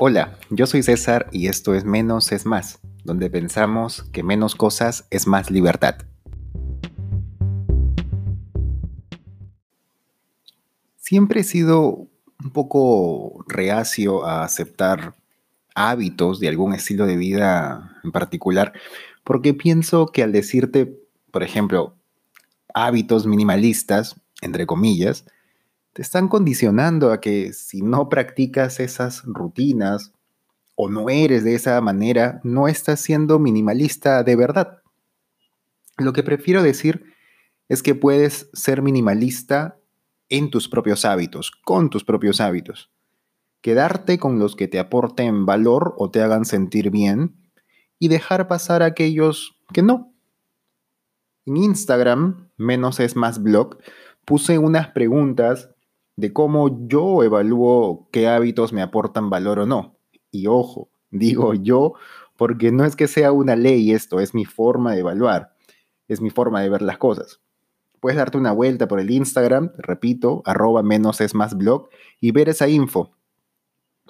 Hola, yo soy César y esto es Menos es Más, donde pensamos que menos cosas es más libertad. Siempre he sido un poco reacio a aceptar hábitos de algún estilo de vida en particular, porque pienso que al decirte, por ejemplo, hábitos minimalistas, entre comillas, te están condicionando a que si no practicas esas rutinas o no eres de esa manera, no estás siendo minimalista de verdad. Lo que prefiero decir es que puedes ser minimalista en tus propios hábitos, con tus propios hábitos. Quedarte con los que te aporten valor o te hagan sentir bien y dejar pasar aquellos que no. En Instagram, menos es más blog, puse unas preguntas de cómo yo evalúo qué hábitos me aportan valor o no. Y ojo, digo yo porque no es que sea una ley esto, es mi forma de evaluar, es mi forma de ver las cosas. Puedes darte una vuelta por el Instagram, repito, arroba menos es más blog, y ver esa info.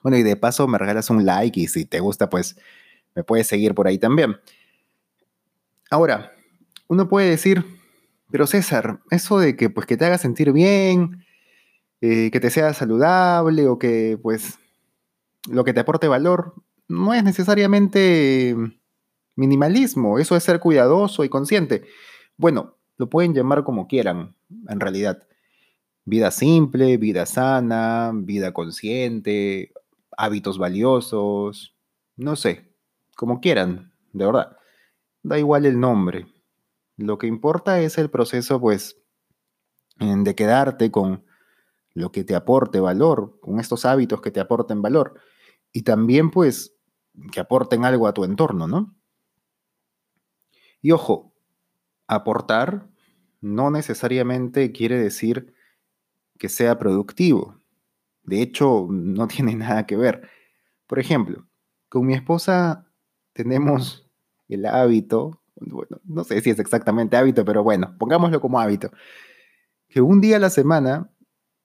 Bueno, y de paso me regalas un like y si te gusta, pues me puedes seguir por ahí también. Ahora, uno puede decir, pero César, eso de que pues que te haga sentir bien, eh, que te sea saludable o que pues lo que te aporte valor no es necesariamente minimalismo, eso es ser cuidadoso y consciente. Bueno, lo pueden llamar como quieran, en realidad. Vida simple, vida sana, vida consciente, hábitos valiosos, no sé, como quieran, de verdad. Da igual el nombre. Lo que importa es el proceso, pues, de quedarte con lo que te aporte valor, con estos hábitos que te aporten valor. Y también, pues, que aporten algo a tu entorno, ¿no? Y ojo, aportar no necesariamente quiere decir que sea productivo. De hecho, no tiene nada que ver. Por ejemplo, con mi esposa tenemos el hábito, bueno, no sé si es exactamente hábito, pero bueno, pongámoslo como hábito, que un día a la semana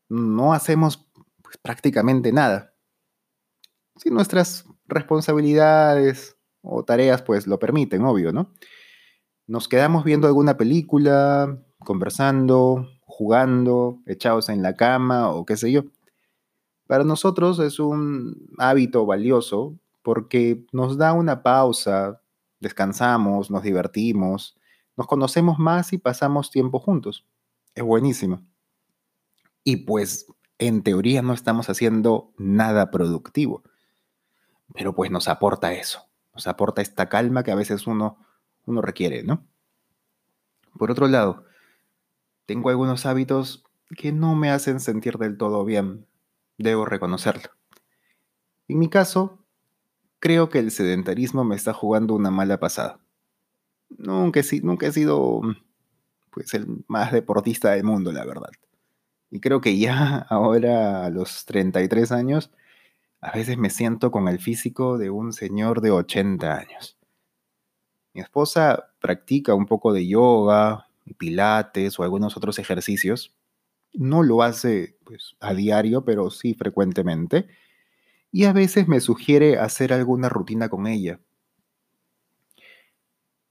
no hacemos pues, prácticamente nada. Si nuestras responsabilidades o tareas pues lo permiten, obvio, ¿no? Nos quedamos viendo alguna película, conversando, jugando, echados en la cama o qué sé yo. Para nosotros es un hábito valioso porque nos da una pausa, descansamos, nos divertimos, nos conocemos más y pasamos tiempo juntos. Es buenísimo. Y pues en teoría no estamos haciendo nada productivo. Pero pues nos aporta eso, nos aporta esta calma que a veces uno, uno requiere, ¿no? Por otro lado, tengo algunos hábitos que no me hacen sentir del todo bien, debo reconocerlo. En mi caso, creo que el sedentarismo me está jugando una mala pasada. Nunca he, nunca he sido pues, el más deportista del mundo, la verdad. Y creo que ya ahora, a los 33 años, a veces me siento con el físico de un señor de 80 años. Mi esposa practica un poco de yoga, pilates o algunos otros ejercicios. No lo hace pues, a diario, pero sí frecuentemente. Y a veces me sugiere hacer alguna rutina con ella.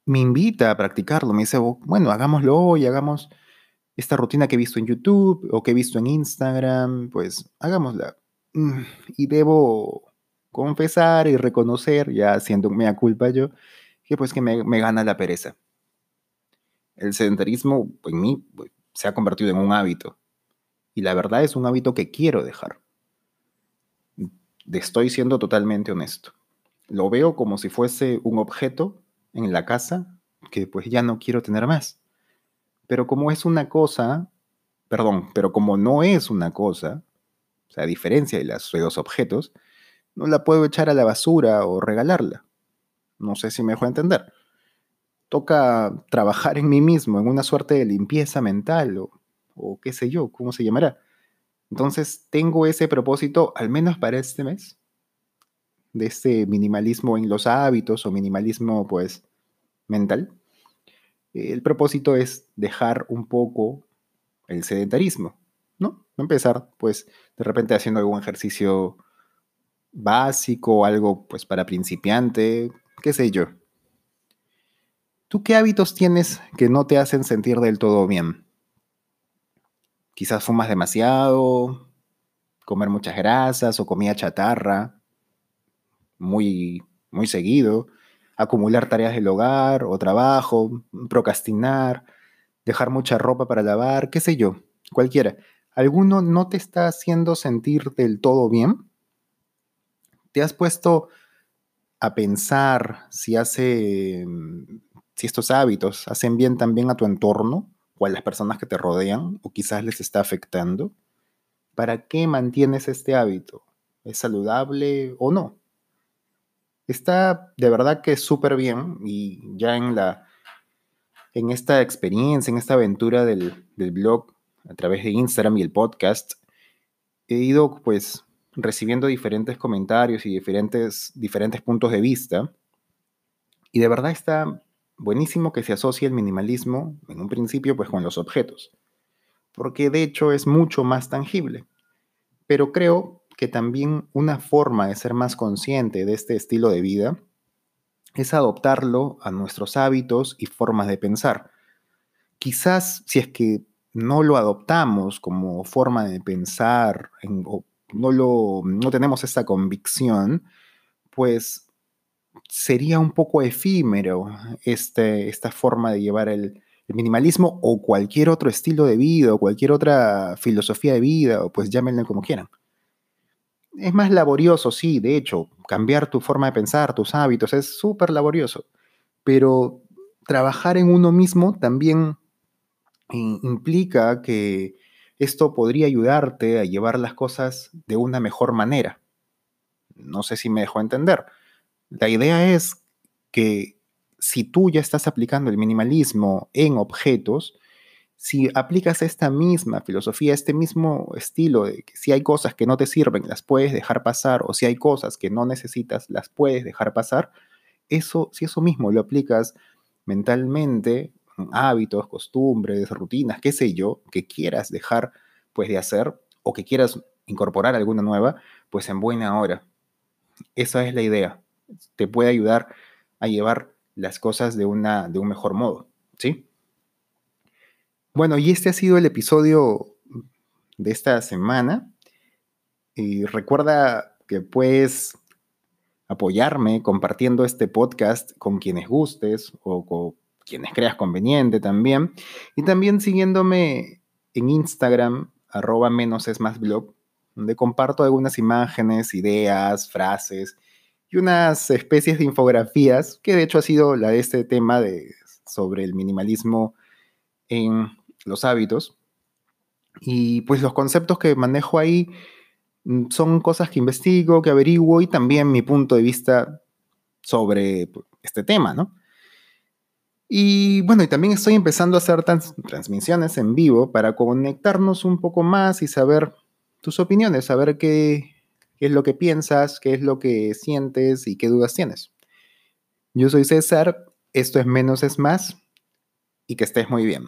Me invita a practicarlo, me dice, bueno, hagámoslo hoy, hagamos esta rutina que he visto en YouTube o que he visto en Instagram, pues hagámosla. Mm, y debo confesar y reconocer, ya haciendo mea culpa yo, que pues que me, me gana la pereza. El sedentarismo en mí pues, se ha convertido en un hábito. Y la verdad es un hábito que quiero dejar. Estoy siendo totalmente honesto. Lo veo como si fuese un objeto en la casa que pues ya no quiero tener más. Pero como es una cosa, perdón, pero como no es una cosa, o sea, a diferencia de los objetos, no la puedo echar a la basura o regalarla. No sé si me dejo entender. Toca trabajar en mí mismo, en una suerte de limpieza mental o, o qué sé yo, cómo se llamará. Entonces tengo ese propósito, al menos para este mes, de este minimalismo en los hábitos o minimalismo pues mental el propósito es dejar un poco el sedentarismo, ¿no? Empezar, pues, de repente haciendo algún ejercicio básico, algo pues para principiante, qué sé yo. ¿Tú qué hábitos tienes que no te hacen sentir del todo bien? Quizás fumas demasiado, comer muchas grasas o comida chatarra muy, muy seguido, acumular tareas del hogar o trabajo, procrastinar, dejar mucha ropa para lavar, qué sé yo, cualquiera. ¿Alguno no te está haciendo sentir del todo bien? ¿Te has puesto a pensar si hace si estos hábitos hacen bien también a tu entorno o a las personas que te rodean o quizás les está afectando? ¿Para qué mantienes este hábito? ¿Es saludable o no? Está de verdad que súper bien y ya en la en esta experiencia, en esta aventura del, del blog a través de Instagram y el podcast, he ido pues recibiendo diferentes comentarios y diferentes, diferentes puntos de vista. Y de verdad está buenísimo que se asocie el minimalismo, en un principio, pues con los objetos, porque de hecho es mucho más tangible. Pero creo que también una forma de ser más consciente de este estilo de vida es adoptarlo a nuestros hábitos y formas de pensar. Quizás si es que no lo adoptamos como forma de pensar o no, lo, no tenemos esa convicción, pues sería un poco efímero este, esta forma de llevar el, minimalismo o cualquier otro estilo de vida o cualquier otra filosofía de vida, o pues llámenle como quieran. Es más laborioso, sí, de hecho, cambiar tu forma de pensar, tus hábitos, es súper laborioso, pero trabajar en uno mismo también implica que esto podría ayudarte a llevar las cosas de una mejor manera. No sé si me dejo entender. La idea es que si tú ya estás aplicando el minimalismo en objetos, si aplicas esta misma filosofía, este mismo estilo de que si hay cosas que no te sirven, las puedes dejar pasar, o si hay cosas que no necesitas, las puedes dejar pasar, eso, si eso mismo lo aplicas mentalmente, hábitos, costumbres, rutinas, qué sé yo, que quieras dejar pues de hacer o que quieras incorporar alguna nueva, pues en buena hora. Esa es la idea te puede ayudar a llevar las cosas de, una, de un mejor modo, ¿sí? Bueno, y este ha sido el episodio de esta semana. Y recuerda que puedes apoyarme compartiendo este podcast con quienes gustes o con quienes creas conveniente también. Y también siguiéndome en Instagram, arroba menos es más blog, donde comparto algunas imágenes, ideas, frases y unas especies de infografías, que de hecho ha sido la de este tema de, sobre el minimalismo en los hábitos. Y pues los conceptos que manejo ahí mm, son cosas que investigo, que averiguo y también mi punto de vista sobre pues, este tema, ¿no? Y bueno, y también estoy empezando a hacer transmisiones en vivo para conectarnos un poco más y saber tus opiniones, saber qué, qué es lo que piensas, qué es lo que sientes y qué dudas tienes. Yo soy César, esto es Menos es Más y que estés muy bien.